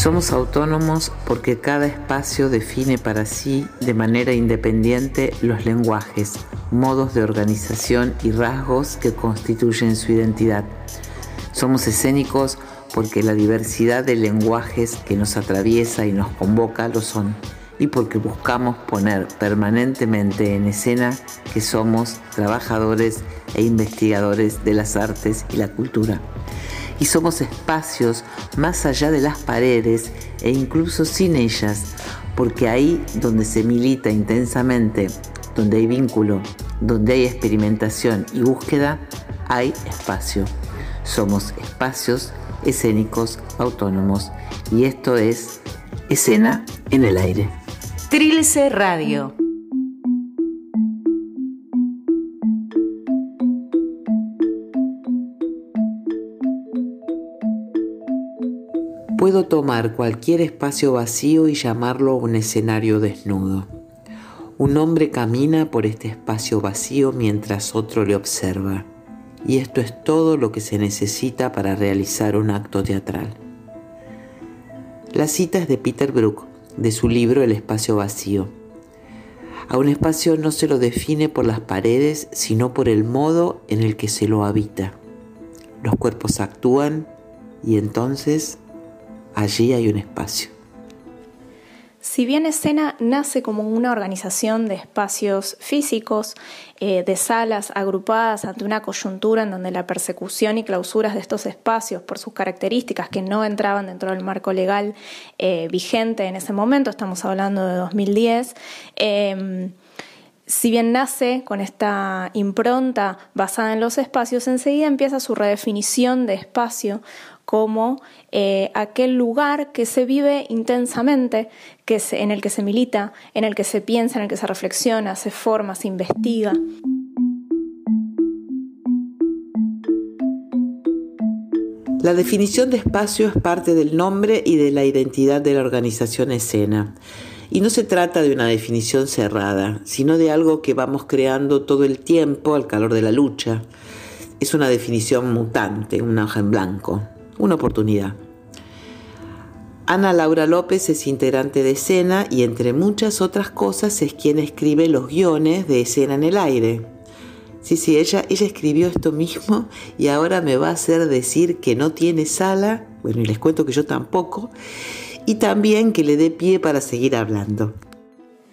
Somos autónomos porque cada espacio define para sí de manera independiente los lenguajes, modos de organización y rasgos que constituyen su identidad. Somos escénicos porque la diversidad de lenguajes que nos atraviesa y nos convoca lo son, y porque buscamos poner permanentemente en escena que somos trabajadores e investigadores de las artes y la cultura y somos espacios más allá de las paredes e incluso sin ellas, porque ahí donde se milita intensamente, donde hay vínculo, donde hay experimentación y búsqueda, hay espacio. Somos espacios escénicos autónomos y esto es escena en el aire. Trilce Radio Puedo tomar cualquier espacio vacío y llamarlo un escenario desnudo. Un hombre camina por este espacio vacío mientras otro le observa. Y esto es todo lo que se necesita para realizar un acto teatral. La cita es de Peter Brook, de su libro El espacio vacío. A un espacio no se lo define por las paredes, sino por el modo en el que se lo habita. Los cuerpos actúan y entonces allí hay un espacio. Si bien escena nace como una organización de espacios físicos, eh, de salas agrupadas ante una coyuntura en donde la persecución y clausuras de estos espacios, por sus características que no entraban dentro del marco legal eh, vigente en ese momento, estamos hablando de 2010, em, si bien nace con esta impronta basada en los espacios, enseguida empieza su redefinición de espacio como eh, aquel lugar que se vive intensamente, que en el que se milita, en el que se piensa, en el que se reflexiona, se forma, se investiga. La definición de espacio es parte del nombre y de la identidad de la organización escena. Y no se trata de una definición cerrada, sino de algo que vamos creando todo el tiempo al calor de la lucha. Es una definición mutante, una hoja en blanco una oportunidad. Ana Laura López es integrante de escena y entre muchas otras cosas es quien escribe los guiones de escena en el aire. Sí, sí, ella, ella escribió esto mismo y ahora me va a hacer decir que no tiene sala, bueno, y les cuento que yo tampoco, y también que le dé pie para seguir hablando.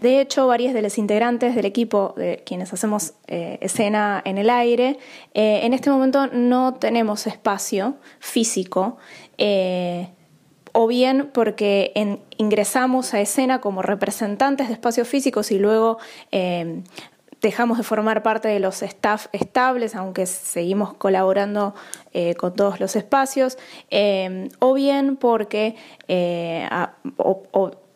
De hecho, varios de los integrantes del equipo, de quienes hacemos eh, escena en el aire, eh, en este momento no tenemos espacio físico, eh, o bien porque ingresamos a escena como representantes de espacios físicos y luego dejamos de formar parte de los staff estables, aunque seguimos colaborando con todos los espacios, o bien porque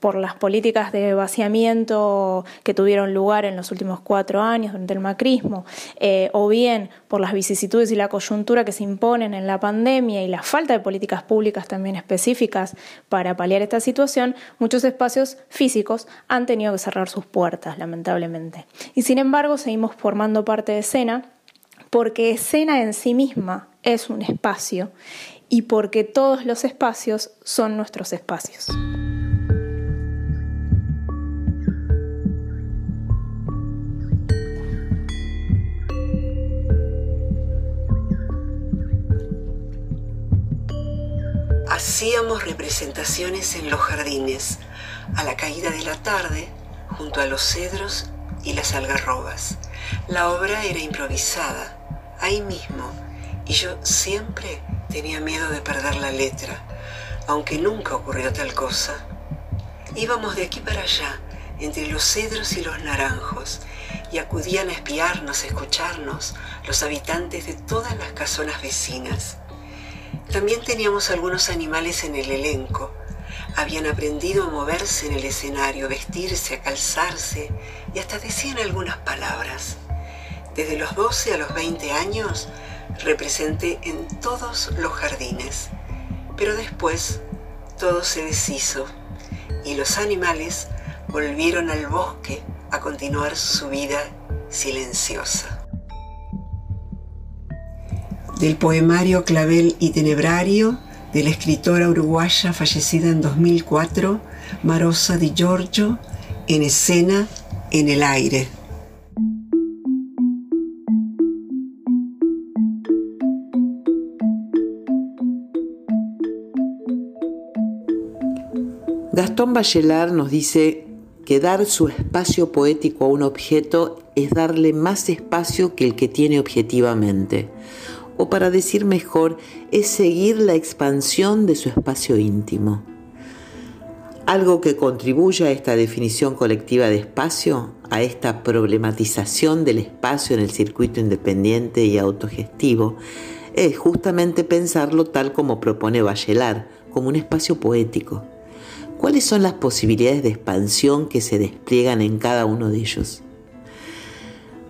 por las políticas de vaciamiento que tuvieron lugar en los últimos cuatro años durante el macrismo, eh, o bien por las vicisitudes y la coyuntura que se imponen en la pandemia y la falta de políticas públicas también específicas para paliar esta situación, muchos espacios físicos han tenido que cerrar sus puertas, lamentablemente. Y sin embargo, seguimos formando parte de escena porque escena en sí misma es un espacio y porque todos los espacios son nuestros espacios. Hacíamos representaciones en los jardines, a la caída de la tarde, junto a los cedros y las algarrobas. La obra era improvisada, ahí mismo, y yo siempre tenía miedo de perder la letra, aunque nunca ocurrió tal cosa. Íbamos de aquí para allá, entre los cedros y los naranjos, y acudían a espiarnos, a escucharnos, los habitantes de todas las casonas vecinas. También teníamos algunos animales en el elenco. Habían aprendido a moverse en el escenario, vestirse, a calzarse y hasta decían algunas palabras. Desde los 12 a los 20 años representé en todos los jardines, pero después todo se deshizo y los animales volvieron al bosque a continuar su vida silenciosa del poemario Clavel y Tenebrario de la escritora uruguaya fallecida en 2004, Marosa Di Giorgio, en escena en el aire. Gastón Bachelard nos dice que dar su espacio poético a un objeto es darle más espacio que el que tiene objetivamente, o para decir mejor, es seguir la expansión de su espacio íntimo. Algo que contribuye a esta definición colectiva de espacio, a esta problematización del espacio en el circuito independiente y autogestivo, es justamente pensarlo tal como propone Bachelard, como un espacio poético. ¿Cuáles son las posibilidades de expansión que se despliegan en cada uno de ellos?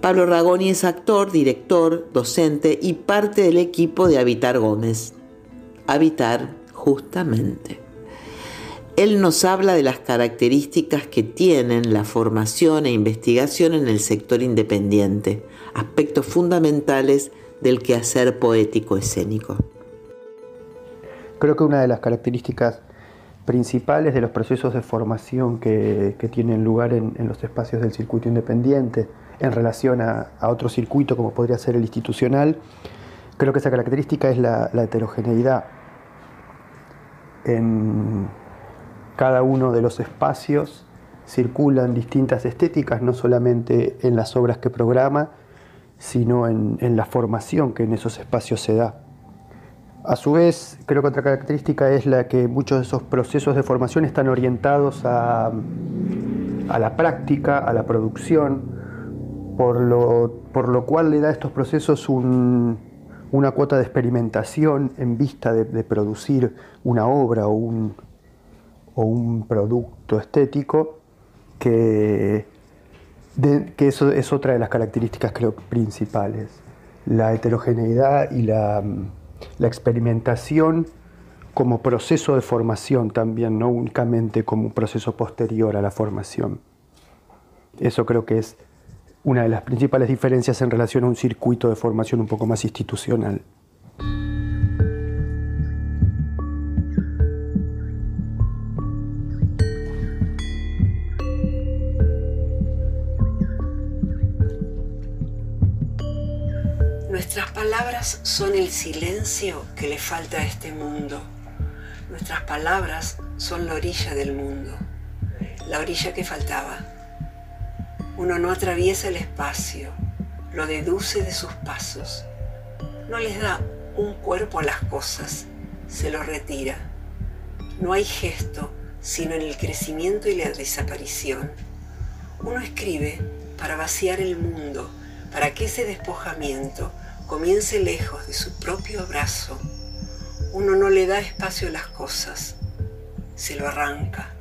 Pablo Ragoni es actor, director, docente y parte del equipo de Habitar Gómez. Habitar, justamente. Él nos habla de las características que tienen la formación e investigación en el sector independiente, aspectos fundamentales del quehacer poético escénico. Creo que una de las características principales de los procesos de formación que, tienen lugar en, los espacios del circuito independiente en relación a, otro circuito como podría ser el institucional, creo que esa característica es la, heterogeneidad. En cada uno de los espacios circulan distintas estéticas, no solamente en las obras que programa, sino en la formación que en esos espacios se da. A su vez, creo que otra característica es la que muchos de esos procesos de formación están orientados a, la práctica, a la producción, por lo, cual le da a estos procesos una cuota de experimentación en vista de, producir una obra o un, o un producto estético que, que eso es otra de las características creo principales, la heterogeneidad y la la experimentación como proceso de formación también, no únicamente como un proceso posterior a la formación. Eso creo que es una de las principales diferencias en relación a un circuito de formación un poco más institucional. Nuestras palabras son el silencio que le falta a este mundo. Nuestras palabras son la orilla del mundo, la orilla que faltaba. Uno no atraviesa el espacio, lo deduce de sus pasos. No les da un cuerpo a las cosas, se lo retira. No hay gesto sino en el crecimiento y la desaparición. Uno escribe para vaciar el mundo, para que ese despojamiento comience lejos de su propio abrazo, uno no le da espacio a las cosas, se lo arranca,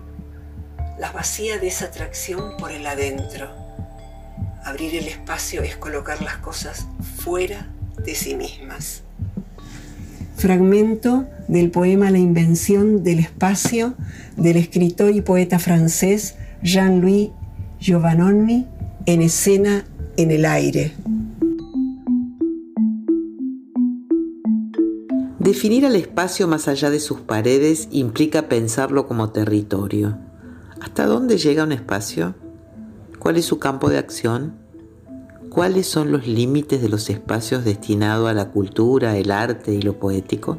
las vacía de esa atracción por el adentro. Abrir el espacio es colocar las cosas fuera de sí mismas. Fragmento del poema La invención del espacio del escritor y poeta francés Jean-Louis Giovannoni en escena en el aire. Definir el espacio más allá de sus paredes implica pensarlo como territorio. ¿Hasta dónde llega un espacio? ¿Cuál es su campo de acción? ¿Cuáles son los límites de los espacios destinados a la cultura, el arte y lo poético?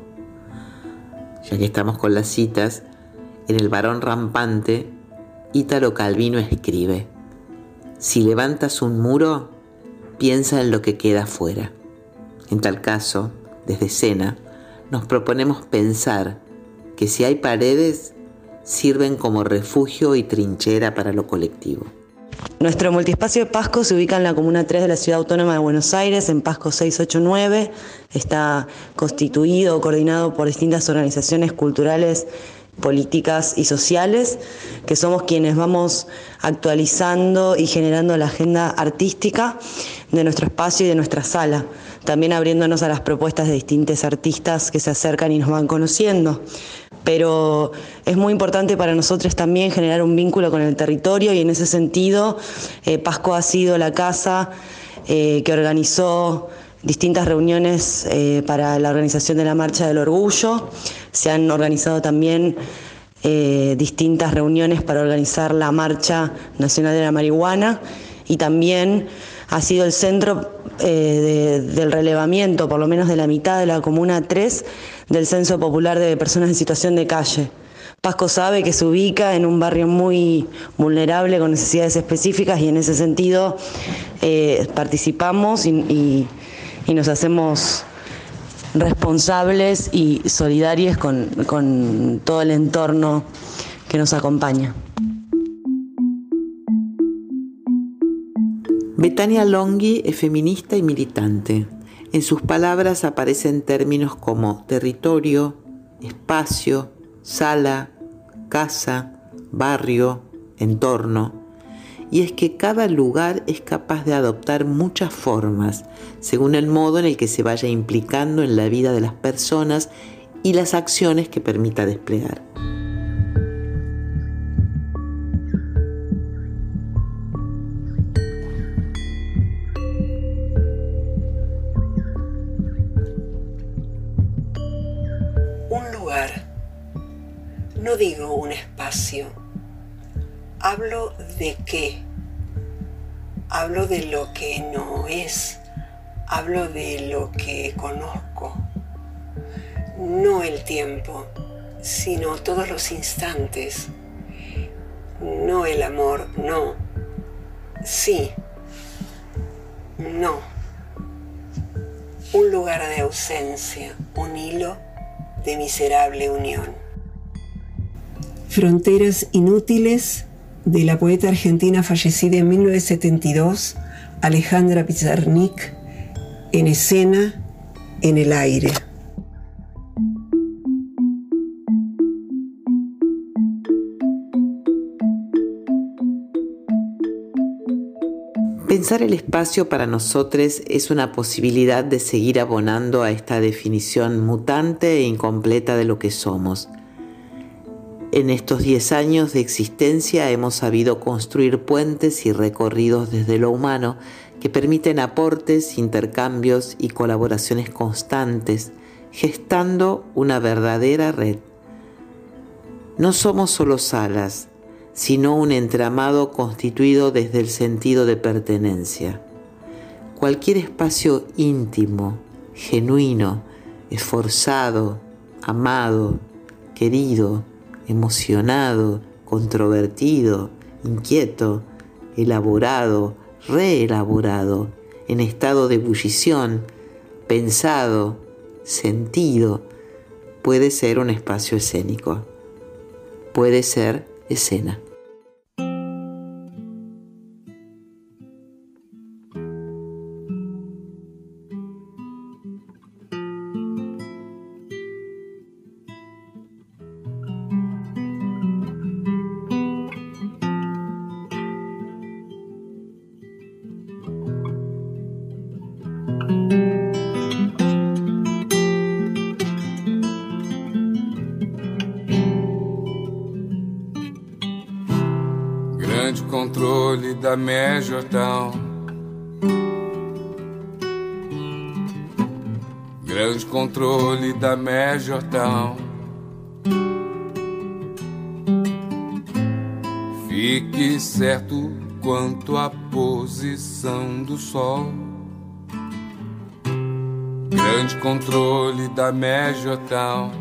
Ya que estamos con las citas, en El varón rampante, Ítalo Calvino escribe, si levantas un muro, piensa en lo que queda afuera. En tal caso, desde escena, nos proponemos pensar que si hay paredes, sirven como refugio y trinchera para lo colectivo. Nuestro multiespacio de Pasco se ubica en la Comuna 3 de la Ciudad Autónoma de Buenos Aires, en Pasco 689. Está constituido coordinado por distintas organizaciones culturales, políticas y sociales, que somos quienes vamos actualizando y generando la agenda artística de nuestro espacio y de nuestra sala también abriéndonos a las propuestas de distintos artistas que se acercan y nos van conociendo. Pero es muy importante para nosotros también generar un vínculo con el territorio y en ese sentido eh, Pasco ha sido la casa eh, que organizó distintas reuniones eh, para la organización de la Marcha del Orgullo. Se han organizado también eh, distintas reuniones para organizar la Marcha Nacional de la Marihuana y también ha sido el centro del relevamiento, por lo menos de la mitad de la Comuna 3, del Censo Popular de Personas en Situación de Calle. Pasco sabe que se ubica en un barrio muy vulnerable con necesidades específicas y en ese sentido participamos y nos hacemos responsables y solidarios con, todo el entorno que nos acompaña. Betania Longhi es feminista y militante. En sus palabras aparecen términos como territorio, espacio, sala, casa, barrio, entorno y es que cada lugar es capaz de adoptar muchas formas, según el modo en el que se vaya implicando en la vida de las personas y las acciones que permita desplegar. No digo un espacio, hablo de qué, hablo de lo que no es, hablo de lo que conozco, no el tiempo, sino todos los instantes, no el amor, no, sí, no, un lugar de ausencia, un hilo de miserable unión. Fronteras inútiles de la poeta argentina fallecida en 1972, Alejandra Pizarnik, en escena, en el aire. Pensar el espacio para nosotros es una posibilidad de seguir abonando a esta definición mutante e incompleta de lo que somos en estos 10 años de existencia hemos sabido construir puentes y recorridos desde lo humano que permiten aportes, intercambios y colaboraciones constantes, gestando una verdadera red. No somos solo salas, sino un entramado constituido desde el sentido de pertenencia. Cualquier espacio íntimo, genuino, esforzado, amado, querido, emocionado, controvertido, inquieto, elaborado, reelaborado, en estado de ebullición, pensado, sentido, puede ser un espacio escénico, puede ser escena. Da Mé Jordão. Grande controle da Mé Jordão. Fique certo quanto à posição do sol. Grande controle da Mé Jordão.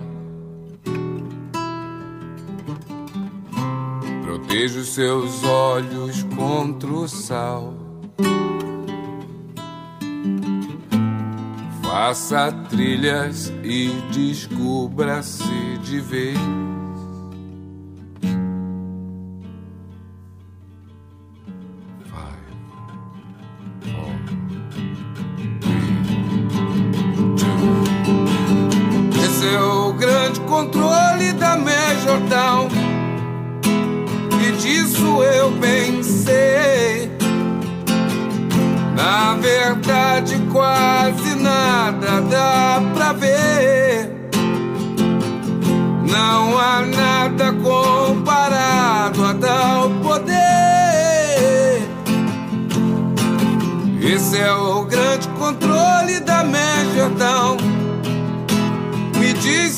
Vejo seus olhos contra o sal. Faça trilhas e descubra-se de vez.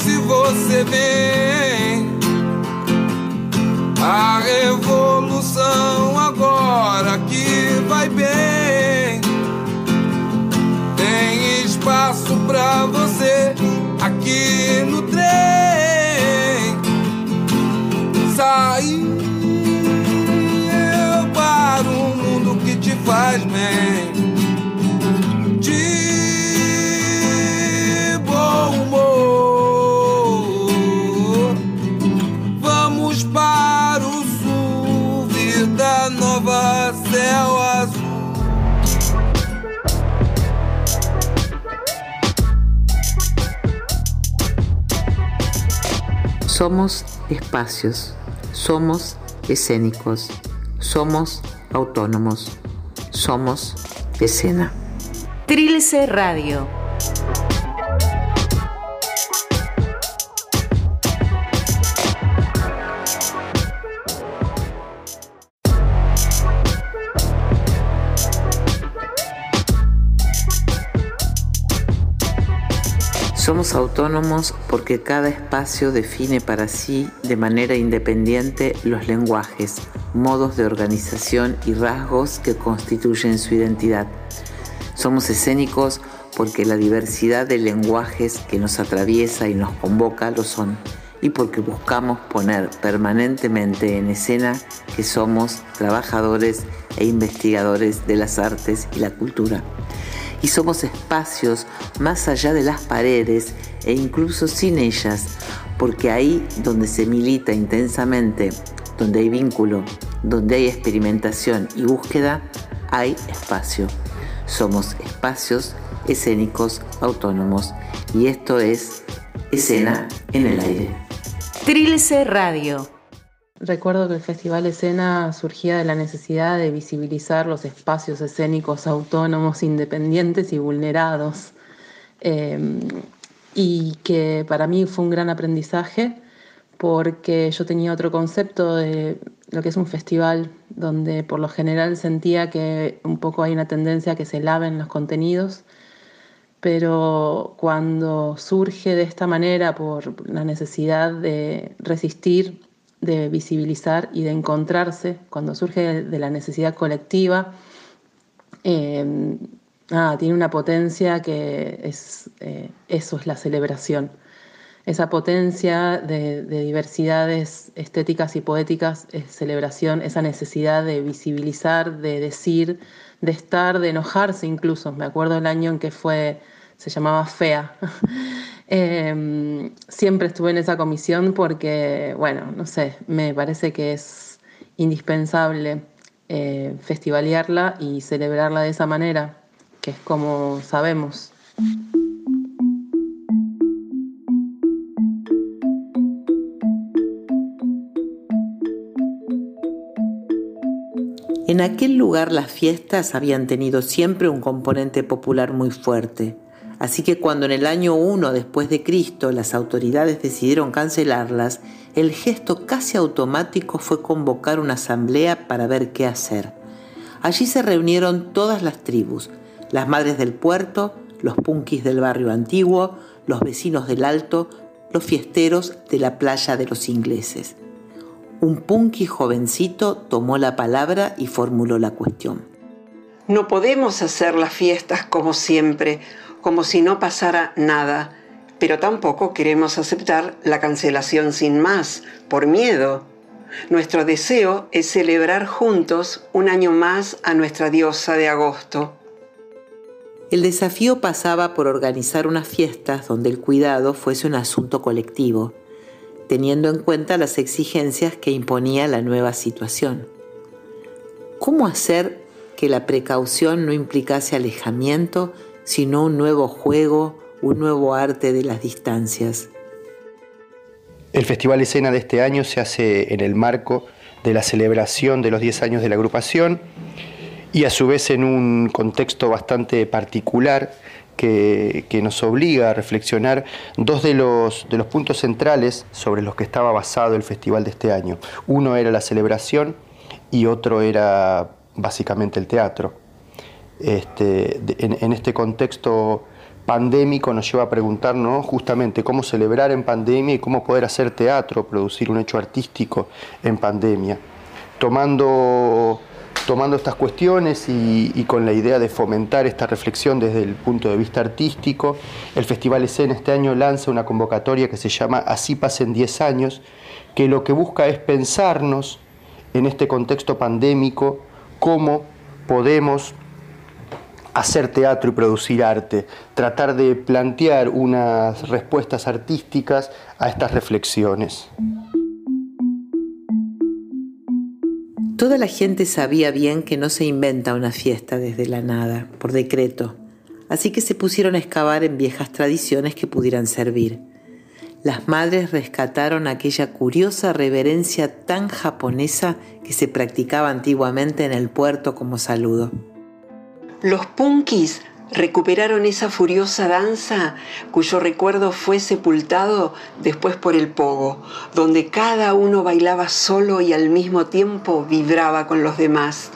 Se você vem. A revolução Somos espacios, somos escénicos, somos autónomos, somos escena. Trilce Radio Autónomos porque cada espacio define para sí de manera independiente los lenguajes, modos de organización y rasgos que constituyen su identidad. Somos escénicos porque la diversidad de lenguajes que nos atraviesa y nos convoca lo son, y porque buscamos poner permanentemente en escena que somos trabajadores e investigadores de las artes y la cultura y somos espacios más allá de las paredes e incluso sin ellas, porque ahí donde se milita intensamente, donde hay vínculo, donde hay experimentación y búsqueda, hay espacio. Somos espacios escénicos autónomos y esto es escena en el aire. Trilce Radio Recuerdo que el Festival Escena surgía de la necesidad de visibilizar los espacios escénicos autónomos, independientes y vulnerados. Em, y que para mí fue un gran aprendizaje porque yo tenía otro concepto de lo que es un festival, donde por lo general sentía que un poco hay una tendencia a que se laven los contenidos, pero cuando surge de esta manera por la necesidad de resistir de visibilizar y de encontrarse cuando surge de la necesidad colectiva. Eh, tiene una potencia que es, eh, eso es la celebración. Esa potencia de, diversidades estéticas y poéticas es celebración, esa necesidad de visibilizar, de decir, de estar, de enojarse incluso. Me acuerdo el año en que fue, se llamaba Fea. Em, siempre estuve en esa comisión porque, bueno, no sé, me parece que es indispensable eh, festivalearla y celebrarla de esa manera, que es como sabemos. En aquel lugar las fiestas habían tenido siempre un componente popular muy fuerte Así que cuando en el año 1 después de Cristo las autoridades decidieron cancelarlas, el gesto casi automático fue convocar una asamblea para ver qué hacer. Allí se reunieron todas las tribus, las madres del puerto, los punkis del barrio antiguo, los vecinos del alto, los fiesteros de la playa de los ingleses. Un punky jovencito tomó la palabra y formuló la cuestión. No podemos hacer las fiestas como siempre como si no pasara nada, pero tampoco queremos aceptar la cancelación sin más, por miedo. Nuestro deseo es celebrar juntos un año más a nuestra diosa de agosto. El desafío pasaba por organizar unas fiestas donde el cuidado fuese un asunto colectivo, teniendo en cuenta las exigencias que imponía la nueva situación. ¿Cómo hacer que la precaución no implicase alejamiento sino un nuevo juego, un nuevo arte de las distancias. El Festival Escena de este año se hace en el marco de la celebración de los 10 años de la agrupación y a su vez en un contexto bastante particular que, nos obliga a reflexionar dos de los, de los puntos centrales sobre los que estaba basado el festival de este año. Uno era la celebración y otro era básicamente el teatro. Este, en, este contexto pandémico nos lleva a preguntarnos justamente cómo celebrar en pandemia y cómo poder hacer teatro, producir un hecho artístico en pandemia. Tomando, tomando estas cuestiones y, con la idea de fomentar esta reflexión desde el punto de vista artístico, el Festival Escena este año lanza una convocatoria que se llama Así pasen 10 años, que lo que busca es pensarnos en este contexto pandémico cómo podemos hacer teatro y producir arte, tratar de plantear unas respuestas artísticas a estas reflexiones. Toda la gente sabía bien que no se inventa una fiesta desde la nada, por decreto, así que se pusieron a excavar en viejas tradiciones que pudieran servir. Las madres rescataron aquella curiosa reverencia tan japonesa que se practicaba antiguamente en el puerto como saludo. Los punkis recuperaron esa furiosa danza cuyo recuerdo fue sepultado después por el pogo, donde cada uno bailaba solo y al mismo tiempo vibraba con los demás.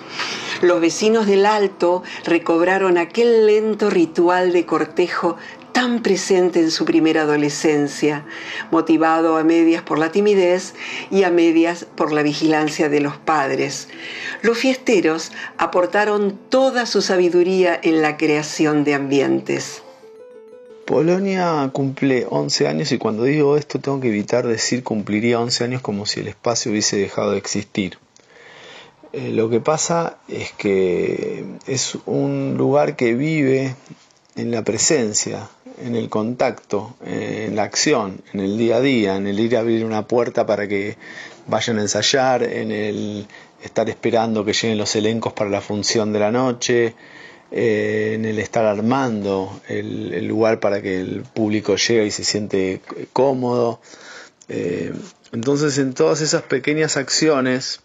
Los vecinos del Alto recobraron aquel lento ritual de cortejo tan presente en su primera adolescencia, motivado a medias por la timidez y a medias por la vigilancia de los padres. Los fiesteros aportaron toda su sabiduría en la creación de ambientes. Polonia cumple 11 años y cuando digo esto tengo que evitar decir cumpliría 11 años como si el espacio hubiese dejado de existir. Eh, lo que pasa es que es un lugar que vive en la presencia, en el contacto, en la acción, en el día a día, en el ir a abrir una puerta para que vayan a ensayar, en el estar esperando que lleguen los elencos para la función de la noche, eh, en el estar armando el, lugar para que el público llegue y se siente cómodo. Eh, entonces en todas esas pequeñas acciones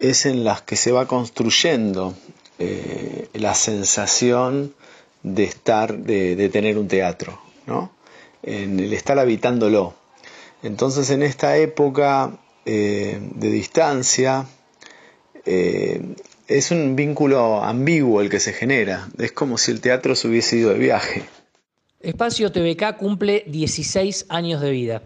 es en las que se va construyendo eh, la sensación de estar, de, tener un teatro, ¿no? En el estar habitándolo. Entonces en esta época eh, de distancia eh, es un vínculo ambiguo el que se genera. Es como si el teatro se hubiese ido de viaje. Espacio TVK cumple 16 años de vida.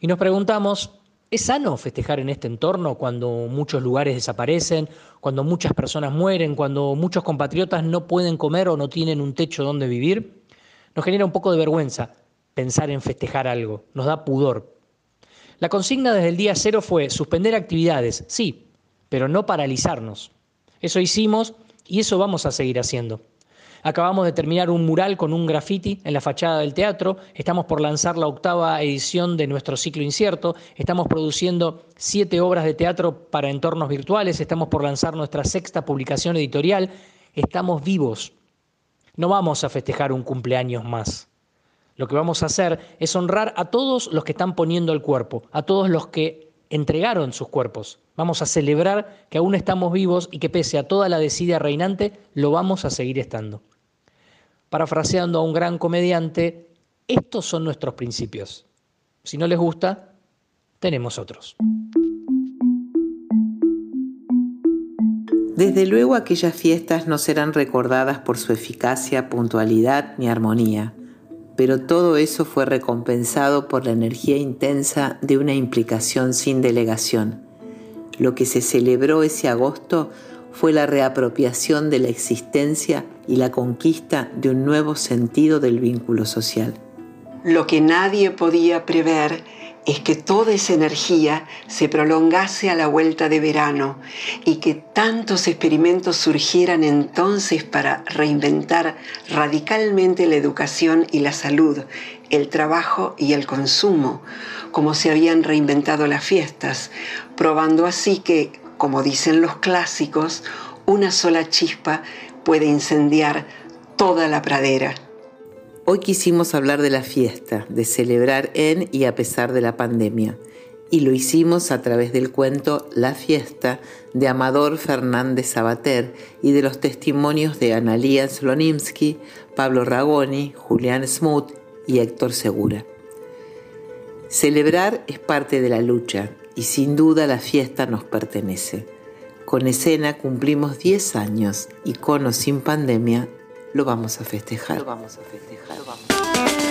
Y nos preguntamos, ¿Es sano festejar en este entorno cuando muchos lugares desaparecen, cuando muchas personas mueren, cuando muchos compatriotas no pueden comer o no tienen un techo donde vivir? Nos genera un poco de vergüenza pensar en festejar algo, nos da pudor. La consigna desde el día cero fue suspender actividades, sí, pero no paralizarnos. Eso hicimos y eso vamos a seguir haciendo. Acabamos de terminar un mural con un graffiti en la fachada del teatro, estamos por lanzar la octava edición de nuestro ciclo incierto, estamos produciendo siete obras de teatro para entornos virtuales, estamos por lanzar nuestra sexta publicación editorial, estamos vivos. No vamos a festejar un cumpleaños más. Lo que vamos a hacer es honrar a todos los que están poniendo el cuerpo, a todos los que entregaron sus cuerpos. Vamos a celebrar que aún estamos vivos y que pese a toda la desidia reinante, lo vamos a seguir estando parafraseando a un gran comediante, estos son nuestros principios. Si no les gusta, tenemos otros. Desde luego aquellas fiestas no serán recordadas por su eficacia, puntualidad ni armonía, pero todo eso fue recompensado por la energía intensa de una implicación sin delegación. Lo que se celebró ese agosto fue la reapropiación de la existencia y la conquista de un nuevo sentido del vínculo social. Lo que nadie podía prever es que toda esa energía se prolongase a la vuelta de verano y que tantos experimentos surgieran entonces para reinventar radicalmente la educación y la salud, el trabajo y el consumo, como se habían reinventado las fiestas, probando así que como dicen los clásicos, una sola chispa puede incendiar toda la pradera. Hoy quisimos hablar de la fiesta, de celebrar en y a pesar de la pandemia. Y lo hicimos a través del cuento La fiesta de Amador Fernández Sabater y de los testimonios de Analía Slonimsky, Pablo Ragoni, Julián Smoot y Héctor Segura. Celebrar es parte de la lucha y sin duda la fiesta nos pertenece. Con escena cumplimos 10 años y con o sin pandemia lo vamos a festejar. Vamos a festejar.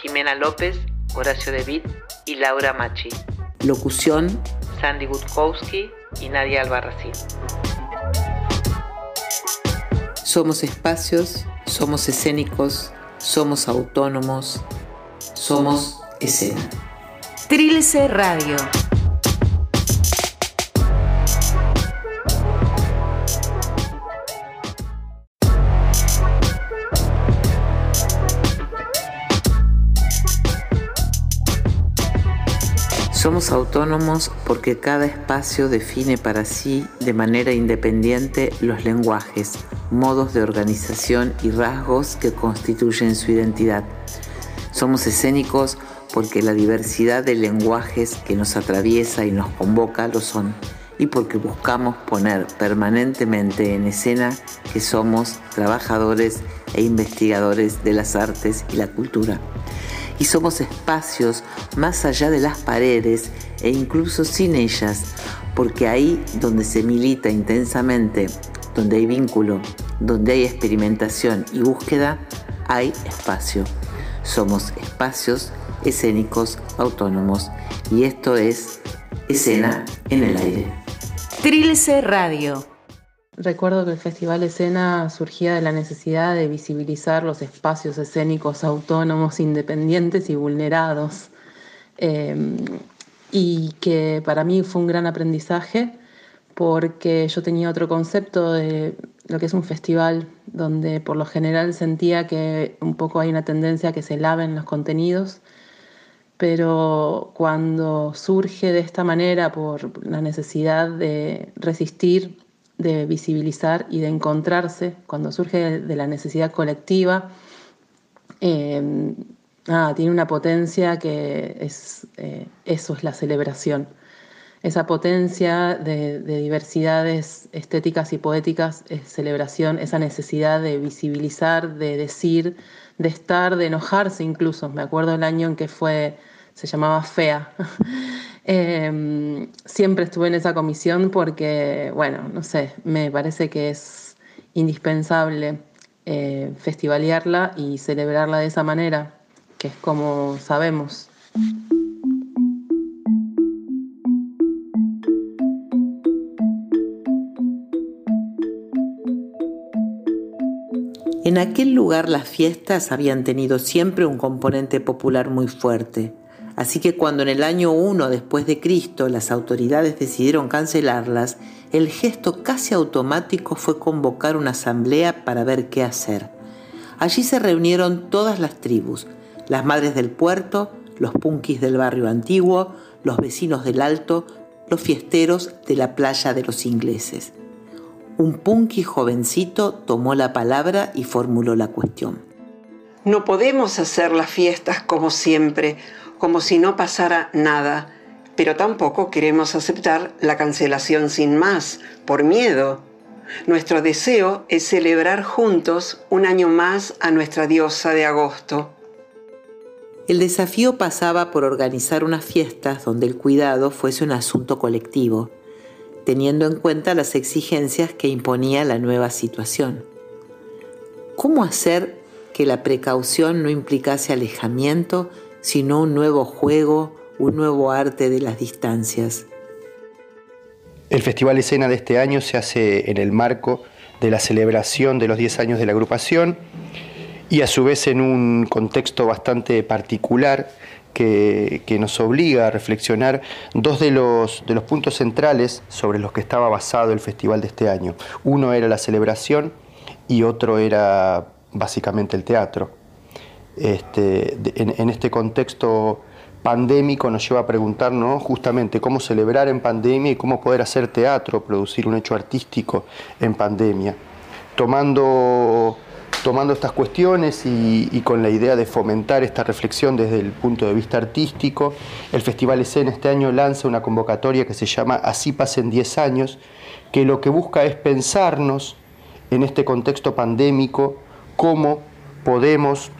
Jimena López, Horacio David y Laura Machi. Locución Sandy Gutkowski y Nadia Albarracín. Somos espacios, somos escénicos, somos autónomos, somos escena. Trilce Radio. Somos autónomos porque cada espacio define para sí de manera independiente los lenguajes, modos de organización y rasgos que constituyen su identidad. Somos escénicos porque la diversidad de lenguajes que nos atraviesa y nos convoca lo son, y porque buscamos poner permanentemente en escena que somos trabajadores e investigadores de las artes y la cultura y somos espacios más allá de las paredes e incluso sin ellas, porque ahí donde se milita intensamente, donde hay vínculo, donde hay experimentación y búsqueda, hay espacio. Somos espacios escénicos autónomos y esto es escena en el aire. Trilce Radio Recuerdo que el Festival Escena surgía de la necesidad de visibilizar los espacios escénicos autónomos, independientes y vulnerados. Em, y que para mí fue un gran aprendizaje porque yo tenía otro concepto de lo que es un festival, donde por lo general sentía que un poco hay una tendencia a que se laven los contenidos pero cuando surge de esta manera por la necesidad de resistir, de visibilizar y de encontrarse, cuando surge de la necesidad colectiva, eh, tiene una potencia que es, eh, eso es la celebración. Esa potencia de, de, diversidades estéticas y poéticas es celebración, esa necesidad de visibilizar, de decir, de estar, de enojarse incluso. Me acuerdo el año en que fue, se llamaba FEA. eh, siempre estuve en esa comisión porque, bueno, no sé, me parece que es indispensable eh, festivalearla y celebrarla de esa manera, que es como sabemos. En aquel lugar las fiestas habían tenido siempre un componente popular muy fuerte, así que cuando en el año 1 después de Cristo las autoridades decidieron cancelarlas, el gesto casi automático fue convocar una asamblea para ver qué hacer. Allí se reunieron todas las tribus, las madres del puerto, los punkis del barrio antiguo, los vecinos del alto, los fiesteros de la playa de los ingleses un punky jovencito tomó la palabra y formuló la cuestión. No podemos hacer las fiestas como siempre, como si no pasara nada, pero tampoco queremos aceptar la cancelación sin más, por miedo. Nuestro deseo es celebrar juntos un año más a nuestra diosa de agosto. El desafío pasaba por organizar unas fiestas donde el cuidado fuese un asunto colectivo teniendo en cuenta las exigencias que imponía la nueva situación. ¿Cómo hacer que la precaución no implicase alejamiento, sino un nuevo juego, un nuevo arte de las distancias? El Festival Escena de este año se hace en el marco de la celebración de los 10 años de la agrupación y a su vez en un contexto bastante particular que, nos obliga a reflexionar dos de los, de los puntos centrales sobre los que estaba basado el festival de este año. Uno era la celebración y otro era básicamente el teatro. Este, en, este contexto pandémico nos lleva a preguntarnos justamente cómo celebrar en pandemia y cómo poder hacer teatro, producir un hecho artístico en pandemia, tomando tomando estas cuestiones y, con la idea de fomentar esta reflexión desde el punto de vista artístico, el Festival Escena este año lanza una convocatoria que se llama Así pasen 10 años, que lo que busca es pensarnos en este contexto pandémico cómo podemos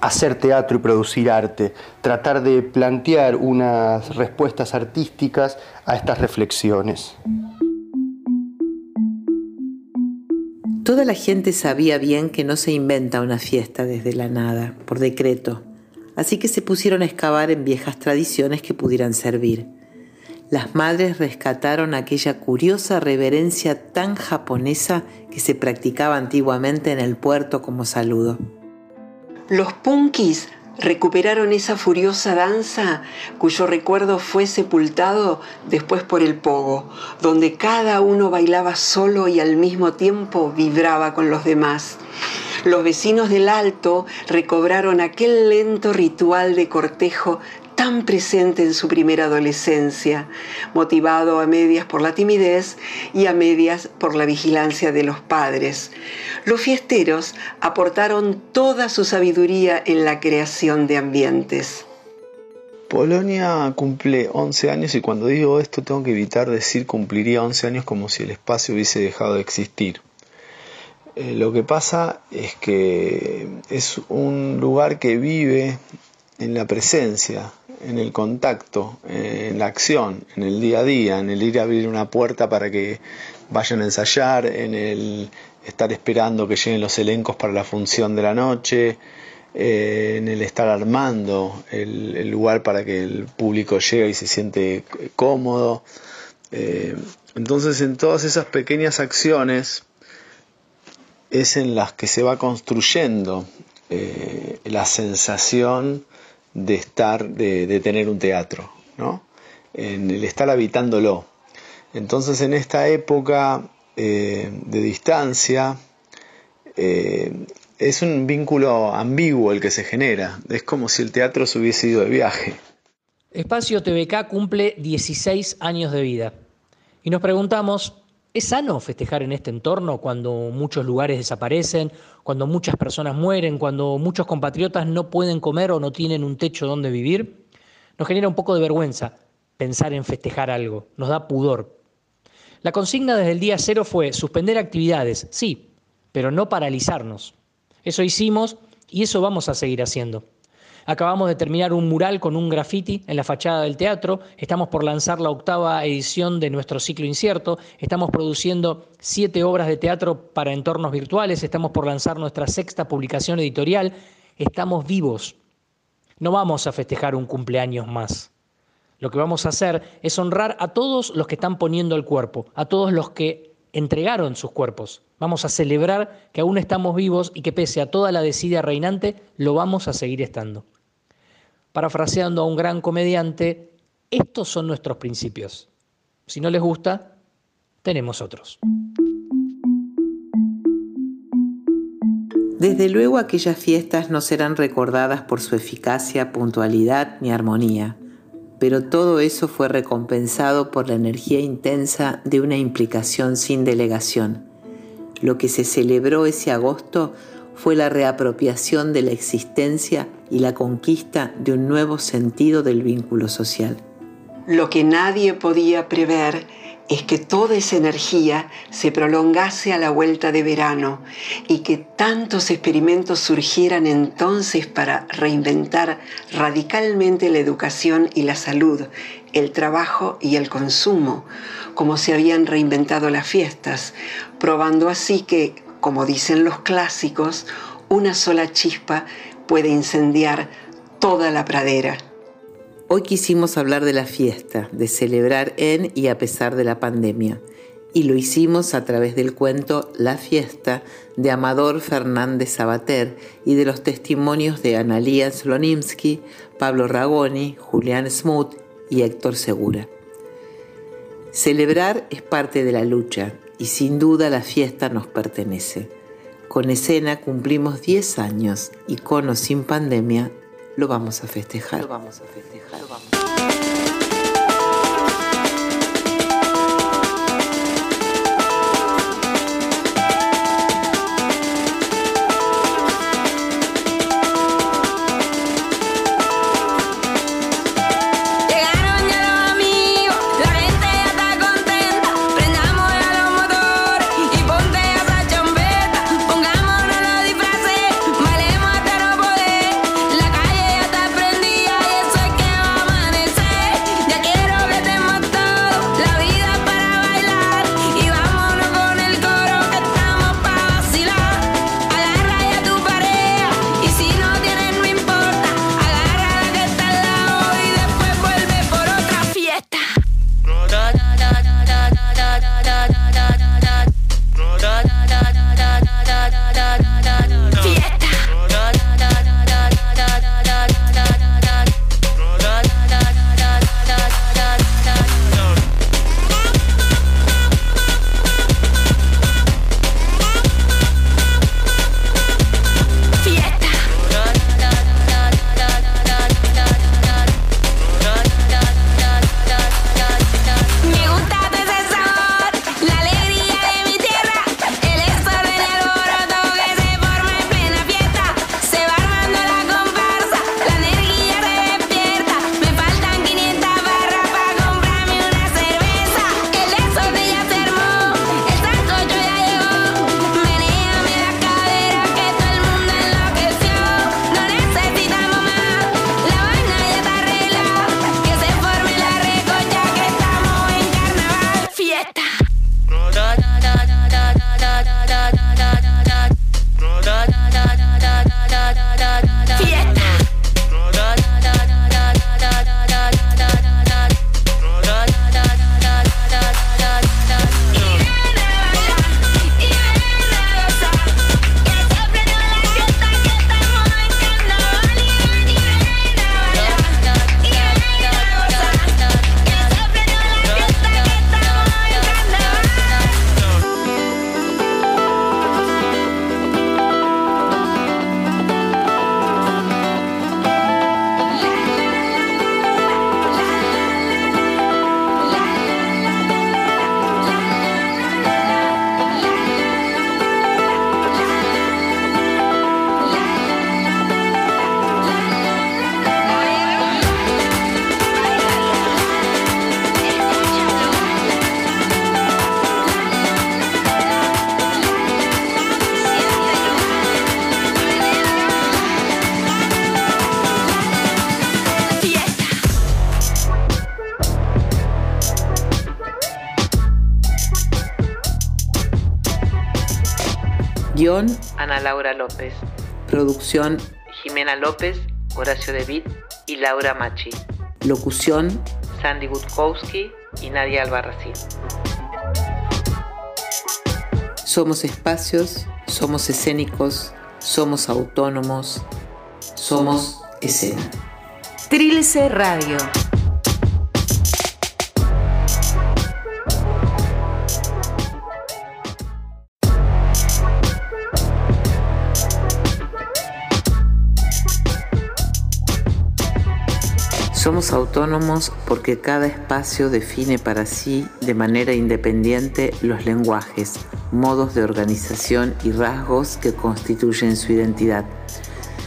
hacer teatro y producir arte, tratar de plantear unas respuestas artísticas a estas reflexiones. Toda la gente sabía bien que no se inventa una fiesta desde la nada, por decreto, así que se pusieron a excavar en viejas tradiciones que pudieran servir. Las madres rescataron aquella curiosa reverencia tan japonesa que se practicaba antiguamente en el puerto como saludo. Los punkis recuperaron esa furiosa danza cuyo recuerdo fue sepultado después por el pogo, donde cada uno bailaba solo y al mismo tiempo vibraba con los demás. Los vecinos del alto recobraron aquel lento ritual de cortejo tan presente en su primera adolescencia, motivado a medias por la timidez y a medias por la vigilancia de los padres. Los fiesteros aportaron toda su sabiduría en la creación de ambientes. Polonia cumple 11 años y cuando digo esto tengo que evitar decir cumpliría 11 años como si el espacio hubiese dejado de existir. Eh, lo que pasa es que es un lugar que vive en la presencia, en el contacto, en la acción, en el día a día, en el ir a abrir una puerta para que vayan a ensayar, en el estar esperando que lleguen los elencos para la función de la noche, eh, en el estar armando el, lugar para que el público llegue y se siente cómodo. Eh, entonces en todas esas pequeñas acciones es en las que se va construyendo eh, la sensación de estar, de, tener un teatro, ¿no? en el estar habitándolo. Entonces en esta época eh, de distancia, eh, es un vínculo ambiguo el que se genera. Es como si el teatro se hubiese ido de viaje. Espacio TVK cumple 16 años de vida. Y nos preguntamos, ¿es sano festejar en este entorno cuando muchos lugares desaparecen, cuando muchas personas mueren, cuando muchos compatriotas no pueden comer o no tienen un techo donde vivir? Nos genera un poco de vergüenza pensar en festejar algo, nos da pudor. La consigna desde el día cero fue suspender actividades, sí, pero no paralizarnos. Eso hicimos y eso vamos a seguir haciendo. Acabamos de terminar un mural con un graffiti en la fachada del teatro, estamos por lanzar la octava edición de nuestro ciclo incierto, estamos produciendo siete obras de teatro para entornos virtuales, estamos por lanzar nuestra sexta publicación editorial, estamos vivos. No vamos a festejar un cumpleaños más. Lo que vamos a hacer es honrar a todos los que están poniendo el cuerpo, a todos los que entregaron sus cuerpos. Vamos a celebrar que aún estamos vivos y que pese a toda la desidia reinante, lo vamos a seguir estando parafraseando a un gran comediante, estos son nuestros principios. Si no les gusta, tenemos otros. Desde luego aquellas fiestas no serán recordadas por su eficacia, puntualidad ni armonía, pero todo eso fue recompensado por la energía intensa de una implicación sin delegación. Lo que se celebró ese agosto fue la reapropiación de la existencia y la conquista de un nuevo sentido del vínculo social. Lo que nadie podía prever es que toda esa energía se prolongase a la vuelta de verano y que tantos experimentos surgieran entonces para reinventar radicalmente la educación y la salud, el trabajo y el consumo, como se habían reinventado las fiestas, probando así que como dicen los clásicos, una sola chispa puede incendiar toda la pradera. Hoy quisimos hablar de la fiesta, de celebrar en y a pesar de la pandemia. Y lo hicimos a través del cuento La fiesta de Amador Fernández Sabater y de los testimonios de Analía Slonimsky, Pablo Ragoni, Julián Smoot y Héctor Segura. Celebrar es parte de la lucha y sin duda la fiesta nos pertenece. Con escena cumplimos 10 años y con o sin pandemia lo vamos a festejar. Lo vamos a festejar. Laura López. Producción Jimena López, Horacio David y Laura Machi. Locución Sandy Gutkowski y Nadia Albarracín. Somos espacios, somos escénicos, somos autónomos, somos escena. Trilce Radio. Somos autónomos porque cada espacio define para sí de manera independiente los lenguajes, modos de organización y rasgos que constituyen su identidad.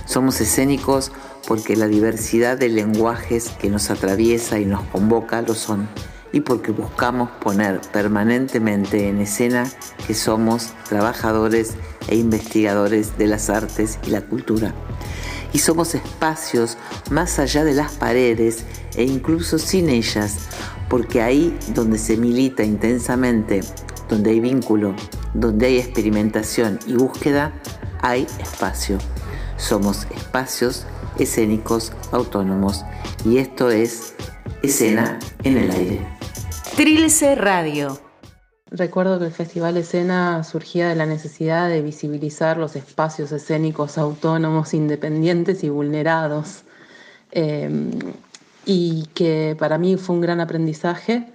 Somos escénicos porque la diversidad de lenguajes que nos atraviesa y nos convoca lo son, y porque buscamos poner permanentemente en escena que somos trabajadores e investigadores de las artes y la cultura y somos espacios más allá de las paredes e incluso sin ellas, porque ahí donde se milita intensamente, donde hay vínculo, donde hay experimentación y búsqueda, hay espacio. Somos espacios escénicos autónomos y esto es escena en el aire. Trilce Radio Recuerdo que el Festival Escena surgía de la necesidad de visibilizar los espacios escénicos autónomos, independientes y vulnerados. Em, y que para mí fue un gran aprendizaje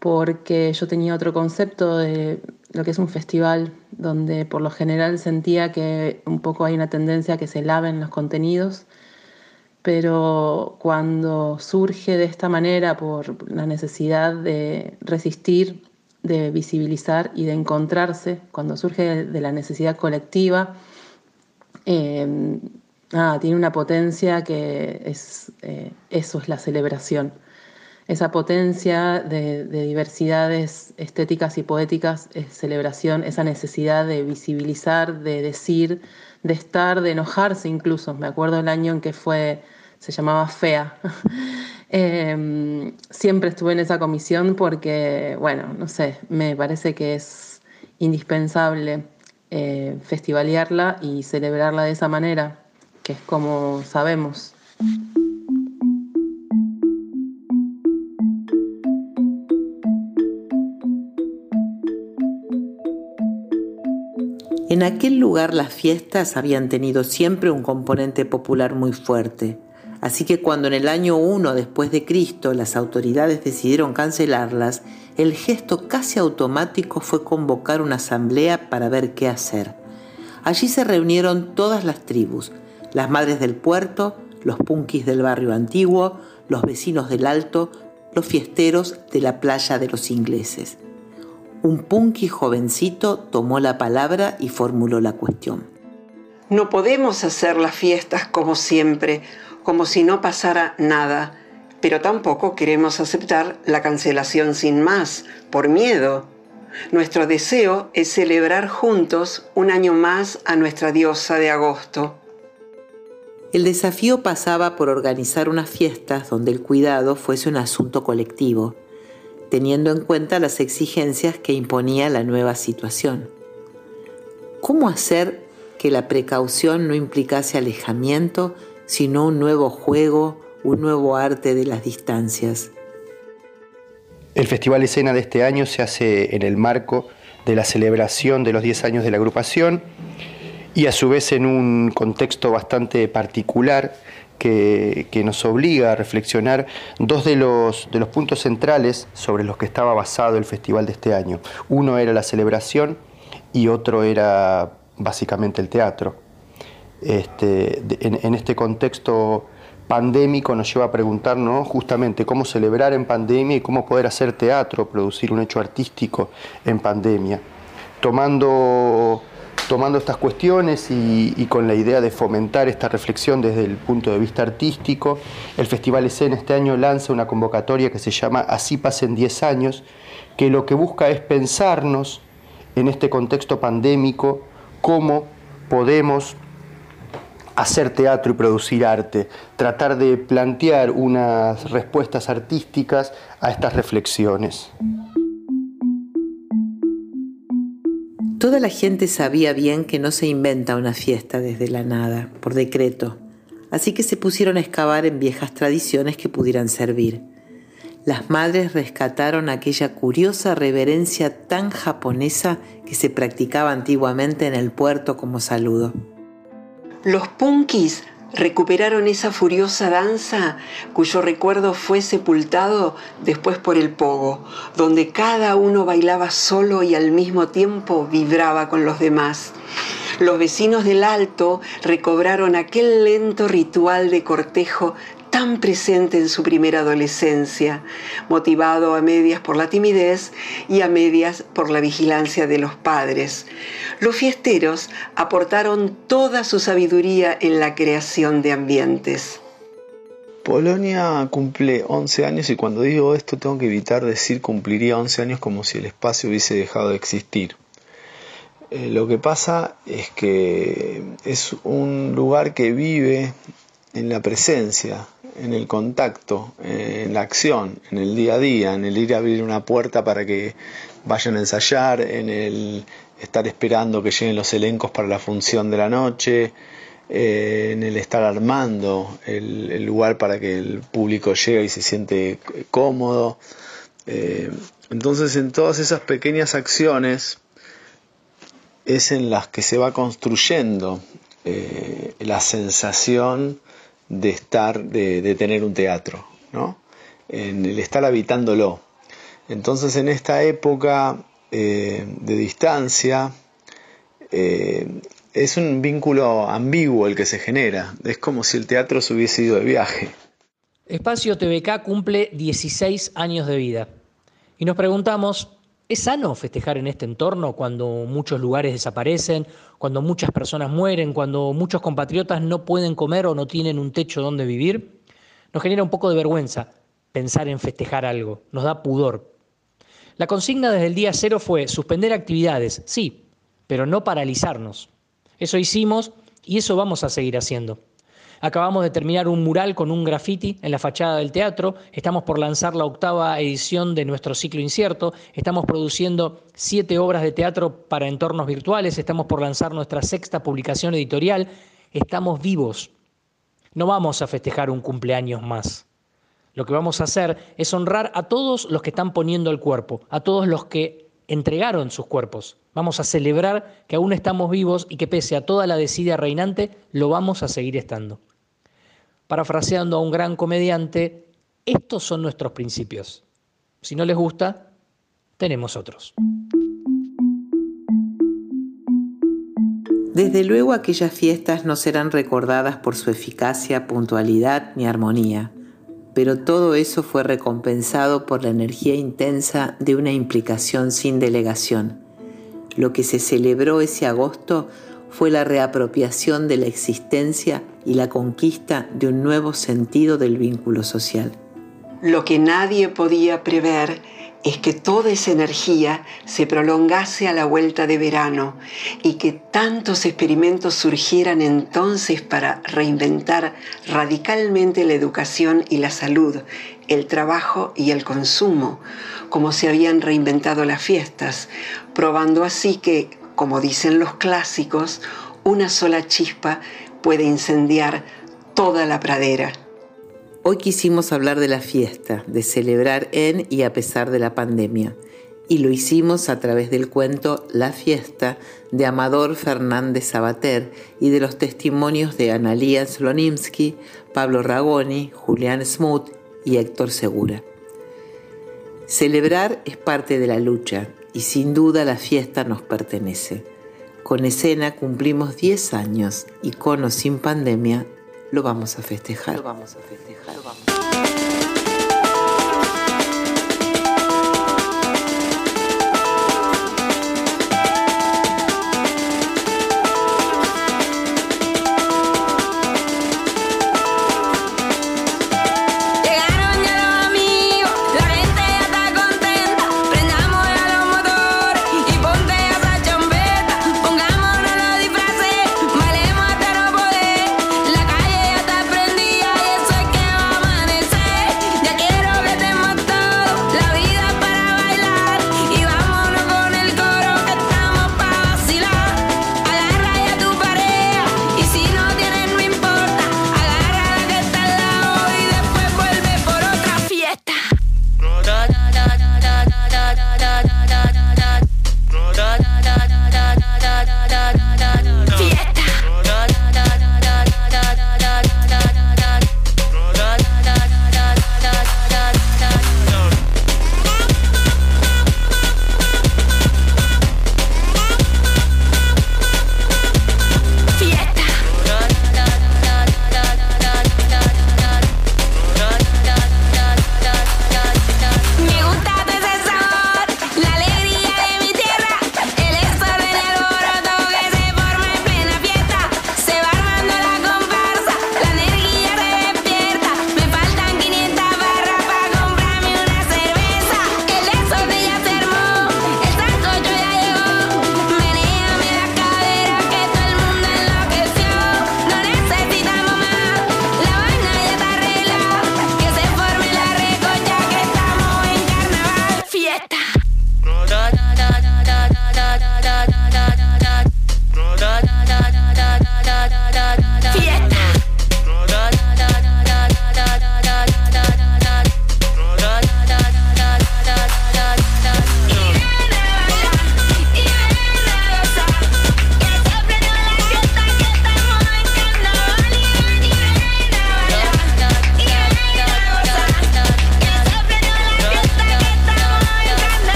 porque yo tenía otro concepto de lo que es un festival, donde por lo general sentía que un poco hay una tendencia a que se laven los contenidos, pero cuando surge de esta manera por la necesidad de resistir de visibilizar y de encontrarse cuando surge de la necesidad colectiva. Eh, tiene una potencia que es, eh, eso es la celebración. Esa potencia de, diversidades estéticas y poéticas es celebración, esa necesidad de visibilizar, de decir, de estar, de enojarse incluso. Me acuerdo el año en que fue, se llamaba FEA, Em, siempre estuve en esa comisión porque, bueno, no sé, me parece que es indispensable eh, festivalearla y celebrarla de esa manera, que es como sabemos. En aquel lugar las fiestas habían tenido siempre un componente popular muy fuerte Así que cuando en el año 1 después de Cristo las autoridades decidieron cancelarlas, el gesto casi automático fue convocar una asamblea para ver qué hacer. Allí se reunieron todas las tribus, las madres del puerto, los punkis del barrio antiguo, los vecinos del alto, los fiesteros de la playa de los ingleses. Un punky jovencito tomó la palabra y formuló la cuestión. No podemos hacer las fiestas como siempre como si no pasara nada, pero tampoco queremos aceptar la cancelación sin más, por miedo. Nuestro deseo es celebrar juntos un año más a nuestra diosa de agosto. El desafío pasaba por organizar unas fiestas donde el cuidado fuese un asunto colectivo, teniendo en cuenta las exigencias que imponía la nueva situación. ¿Cómo hacer que la precaución no implicase alejamiento sino un nuevo juego, un nuevo arte de las distancias. El Festival Escena de este año se hace en el marco de la celebración de los 10 años de la agrupación y a su vez en un contexto bastante particular que, nos obliga a reflexionar dos de los, de los puntos centrales sobre los que estaba basado el festival de este año. Uno era la celebración y otro era básicamente el teatro este, en, este contexto pandémico nos lleva a preguntarnos justamente cómo celebrar en pandemia y cómo poder hacer teatro, producir un hecho artístico en pandemia. Tomando, tomando estas cuestiones y, con la idea de fomentar esta reflexión desde el punto de vista artístico, el Festival Escena este año lanza una convocatoria que se llama Así pasen 10 años, que lo que busca es pensarnos en este contexto pandémico cómo podemos hacer teatro y producir arte, tratar de plantear unas respuestas artísticas a estas reflexiones. Toda la gente sabía bien que no se inventa una fiesta desde la nada, por decreto, así que se pusieron a excavar en viejas tradiciones que pudieran servir. Las madres rescataron aquella curiosa reverencia tan japonesa que se practicaba antiguamente en el puerto como saludo. Los punkis recuperaron esa furiosa danza cuyo recuerdo fue sepultado después por el pogo, donde cada uno bailaba solo y al mismo tiempo vibraba con los demás. Los vecinos del Alto recobraron aquel lento ritual de cortejo tan presente en su primera adolescencia, motivado a medias por la timidez y a medias por la vigilancia de los padres. Los fiesteros aportaron toda su sabiduría en la creación de ambientes. Polonia cumple 11 años y cuando digo esto tengo que evitar decir cumpliría 11 años como si el espacio hubiese dejado de existir. Eh, lo que pasa es que es un lugar que vive en la presencia, en el contacto, en la acción, en el día a día, en el ir a abrir una puerta para que vayan a ensayar, en el estar esperando que lleguen los elencos para la función de la noche, eh, en el estar armando el, lugar para que el público llegue y se siente cómodo. Eh, entonces en todas esas pequeñas acciones es en las que se va construyendo eh, la sensación de estar, de, tener un teatro, ¿no? En el estar habitándolo. Entonces en esta época eh, de distancia eh, es un vínculo ambiguo el que se genera. Es como si el teatro se hubiese ido de viaje. Espacio TVK cumple 16 años de vida. Y nos preguntamos, ¿Es sano festejar en este entorno cuando muchos lugares desaparecen, cuando muchas personas mueren, cuando muchos compatriotas no pueden comer o no tienen un techo donde vivir? Nos genera un poco de vergüenza pensar en festejar algo, nos da pudor. La consigna desde el día cero fue suspender actividades, sí, pero no paralizarnos. Eso hicimos y eso vamos a seguir haciendo. Acabamos de terminar un mural con un graffiti en la fachada del teatro, estamos por lanzar la octava edición de nuestro ciclo incierto, estamos produciendo siete obras de teatro para entornos virtuales, estamos por lanzar nuestra sexta publicación editorial, estamos vivos. No vamos a festejar un cumpleaños más. Lo que vamos a hacer es honrar a todos los que están poniendo el cuerpo, a todos los que entregaron sus cuerpos. Vamos a celebrar que aún estamos vivos y que pese a toda la desidia reinante, lo vamos a seguir estando. Parafraseando a un gran comediante, estos son nuestros principios. Si no les gusta, tenemos otros. Desde luego aquellas fiestas no serán recordadas por su eficacia, puntualidad ni armonía, pero todo eso fue recompensado por la energía intensa de una implicación sin delegación. Lo que se celebró ese agosto fue la reapropiación de la existencia y la conquista de un nuevo sentido del vínculo social. Lo que nadie podía prever es que toda esa energía se prolongase a la vuelta de verano y que tantos experimentos surgieran entonces para reinventar radicalmente la educación y la salud, el trabajo y el consumo, como se habían reinventado las fiestas, probando así que como dicen los clásicos, una sola chispa puede incendiar toda la pradera. Hoy quisimos hablar de la fiesta, de celebrar en y a pesar de la pandemia. Y lo hicimos a través del cuento La fiesta de Amador Fernández Sabater y de los testimonios de Analía Slonimsky, Pablo Ragoni, Julián Smoot y Héctor Segura. Celebrar es parte de la lucha y sin duda la fiesta nos pertenece. Con escena cumplimos 10 años y con o sin pandemia lo vamos a festejar. Lo vamos a festejar.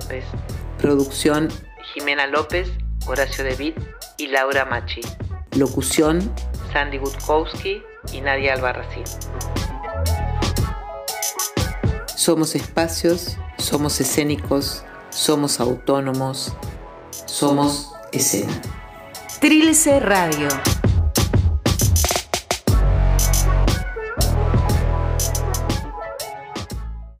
López. Producción Jimena López, Horacio De y Laura Machi. Locución Sandy Gutkowski y Nadia Albarracín. Somos espacios, somos escénicos, somos autónomos, somos escena. Trilce Radio.